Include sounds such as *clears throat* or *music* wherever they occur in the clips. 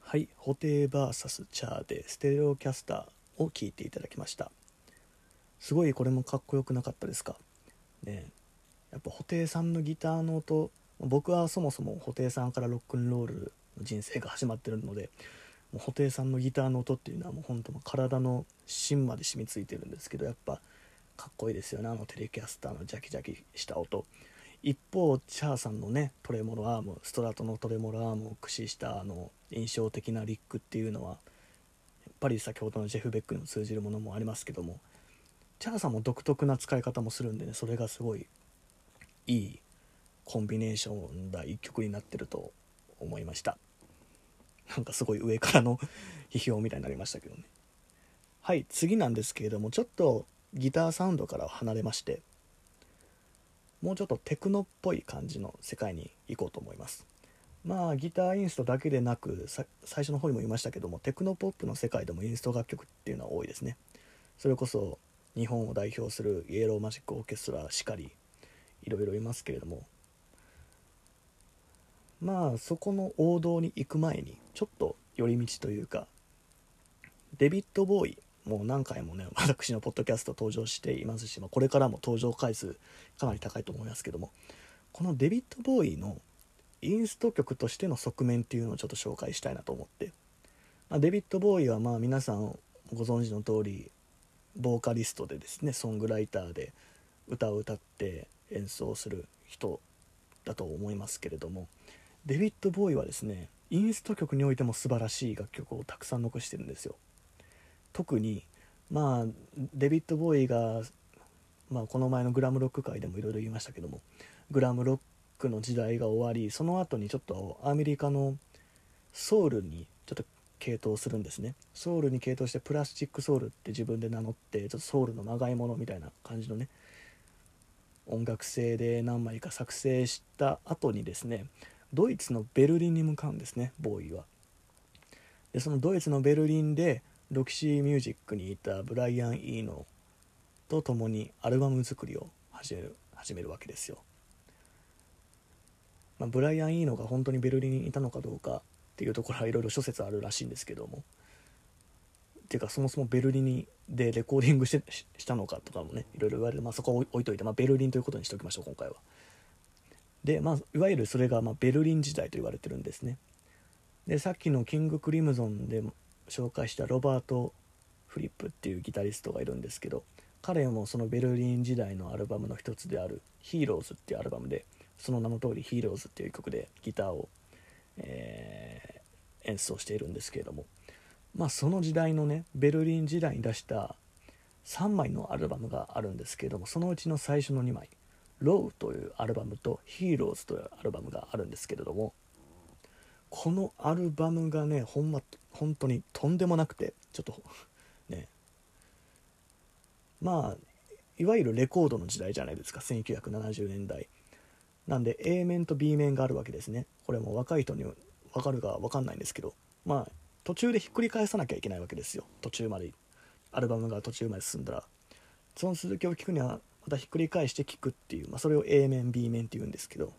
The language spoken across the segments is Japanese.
はい「布袋 VS チャー」でステレオキャスターを聴いていただきました。すごいこれもかっこよくなかったですか？ねやっぱ布袋さんのギターの音僕はそもそも布袋さんからロックンロールの人生が始まってるのでもう布袋さんのギターの音っていうのはもう本当の体の芯まで染みついてるんですけどやっぱかっこいいですよねあのテレキャスターのジャキジャキした音。一方チャーさんのねトレモロアームストラトのトレモロアームを駆使したあの印象的なリックっていうのはやっぱり先ほどのジェフ・ベックにも通じるものもありますけどもチャーさんも独特な使い方もするんでねそれがすごいいいコンビネーションだ一曲になってると思いました。なんかすごい上からの批評みたいになりましたけどねはい次なんですけれどもちょっとギターサウンドから離れまして。もうちょっとテクノっぽい感じの世界に行こうと思います。まあギターインストだけでなく最初の方にも言いましたけどもテクノポップの世界でもインスト楽曲っていうのは多いですね。それこそ日本を代表するイエローマジックオーケストラしかりいろいろいますけれども。まあそこの王道に行く前にちょっと寄り道というかデビッド・ボーイもう何回もね *laughs* 私のポッドキャスト登場していますし、まあ、これからも登場回数かなり高いと思いますけどもこのデビッド・ボーイのインスト曲としての側面っていうのをちょっと紹介したいなと思って、まあ、デビッド・ボーイはまあ皆さんご存知の通りボーカリストでですねソングライターで歌を歌って演奏する人だと思いますけれどもデビッド・ボーイはですねインスト曲においても素晴らしい楽曲をたくさん残してるんですよ。特にまあデビッド・ボーイが、まあ、この前のグラムロック界でもいろいろ言いましたけどもグラムロックの時代が終わりその後にちょっとアメリカのソウルにちょっと傾倒するんですね。ソウルに傾倒してプラスチックソウルって自分で名乗ってちょっとソウルのまがいものみたいな感じのね音楽性で何枚か作成した後にですねドイツのベルリンに向かうんですねボーイは。でそのドイツのベルリンでロキシーミュージックにいたブライアン・イーノと共にアルバム作りを始める始めるわけですよ、まあ、ブライアン・イーノが本当にベルリンにいたのかどうかっていうところはいろいろ諸説あるらしいんですけども。ていうかそもそもベルリンでレコーディングしてしたのかとかもねいろいろ言われて、まあ、そこは置いといて、まあ、ベルリンということにしておきましょう今回は。でまあいわゆるそれがまあベルリン時代と言われてるんですね。でさっきのキング・クリムゾンで紹介したロバート・フリップっていうギタリストがいるんですけど彼もそのベルリン時代のアルバムの一つである「ヒーローズ」っていうアルバムでその名の通り「ヒーローズ」っていう曲でギターを、えー、演奏しているんですけれどもまあその時代のねベルリン時代に出した3枚のアルバムがあるんですけれどもそのうちの最初の2枚「ロー」というアルバムと「ヒーローズ」というアルバムがあるんですけれどもこのアルバムがねほんま本当にとんでもなくてちょっとね。まあいわゆるレコードの時代じゃないですか1970年代なんで A 面と B 面があるわけですね。これも若い人に分かるか分かんないんですけど。まあ途中でひっくり返さなきゃいけないわけですよ。途中までアルバムが途中まで進んだら。その続きを聞くにはまたひっくり返して聞くっていう、まあ、それを A 面 B 面っていうんですけど。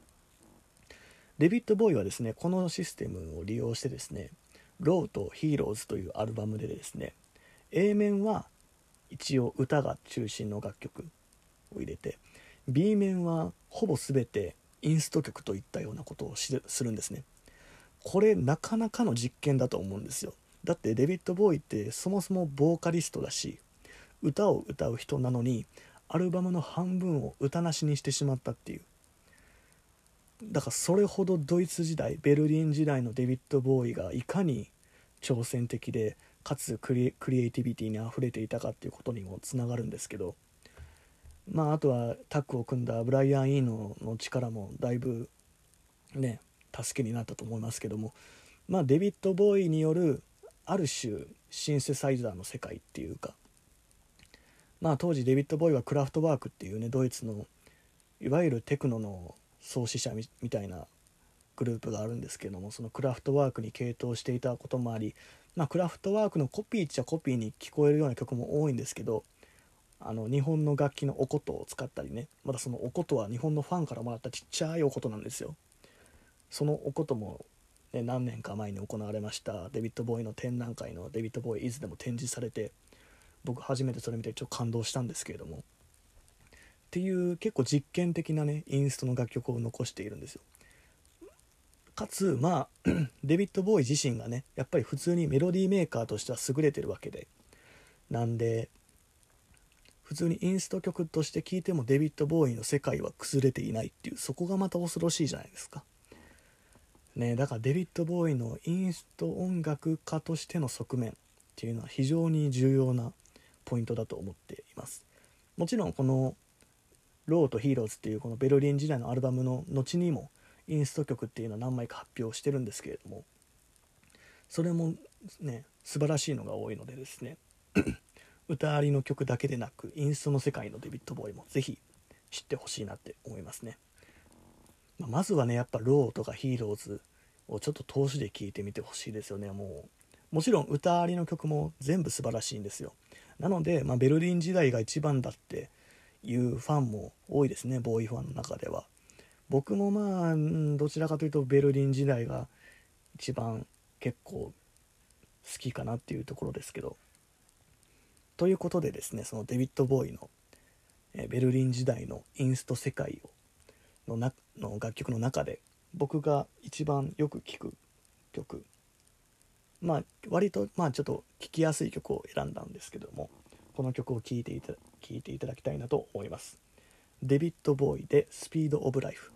デビッド・ボーイはですねこのシステムを利用してですね「ローとヒーローズ」というアルバムでですね A 面は一応歌が中心の楽曲を入れて B 面はほぼ全てインスト曲といったようなことをするんですね。これなかなかの実験だと思うんですよ。だってデビッド・ボーイってそもそもボーカリストだし歌を歌う人なのにアルバムの半分を歌なしにしてしまったっていう。だからそれほどドイツ時代ベルリン時代のデビッド・ボーイがいかに挑戦的でかつクリエイティビティにあふれていたかっていうことにもつながるんですけどまああとはタッグを組んだブライアン・イーノの力もだいぶね助けになったと思いますけどもまあデビッド・ボーイによるある種シンセサイザーの世界っていうかまあ当時デビッド・ボーイはクラフトワークっていうねドイツのいわゆるテクノの創始者みたいなグループがあるんですけどもそのクラフトワークに傾倒していたこともあり、まあ、クラフトワークのコピーっちゃコピーに聞こえるような曲も多いんですけどあの日本の楽器のお琴を使ったりねまたそのお琴は日本のファンからもらったちっちゃいお琴なんですよ。そのお琴もね、何年か前に行われましたデビッド・ボーイの展覧会のデビッド・ボーイ・イズでも展示されて僕初めてそれ見てちょっと感動したんですけれどもっていう結構実験的なねインストの楽曲を残しているんですよ。かつまあ *clears throat* デビッド・ボーイ自身がねやっぱり普通にメロディーメーカーとしては優れてるわけで。なんで普通にインスト曲として聴いてもデビッド・ボーイの世界は崩れていないっていうそこがまた恐ろしいじゃないですか。ねだからデビッド・ボーイのインスト音楽家としての側面っていうのは非常に重要なポイントだと思っています。もちろんこの「ローとヒーローズ」っていうこのベルリン時代のアルバムの後にもインスト曲っていうのは何枚か発表してるんですけれどもそれもね素晴らしいのが多いのでですね *clears throat* 歌ありの曲だけでなくインストの世界のデビッド・ボーイもぜひ知ってほしいなって思いますね、まあ、まずはねやっぱローとかヒーローズをちょっと通しで聴いてみてほしいですよね。もうもちろん歌ありの曲も全部素晴らしいんですよ。なので、まあ、ベルリン時代が一番だっていうファンも多いですねボーイファンの中では。僕もまあどちらかというとベルリン時代が一番結構好きかなっていうところですけど。ということでですねそのデビッド・ボーイの、ベルリン時代のインスト世界をのなの楽曲の中で僕が一番よく聴く曲。まあ割とまあちょっと聴きやすい曲を選んだんですけども。この曲を聴いていた聴いていただきたいなと思います。デビッド・ボーイで「スピード・オブ・ライフ」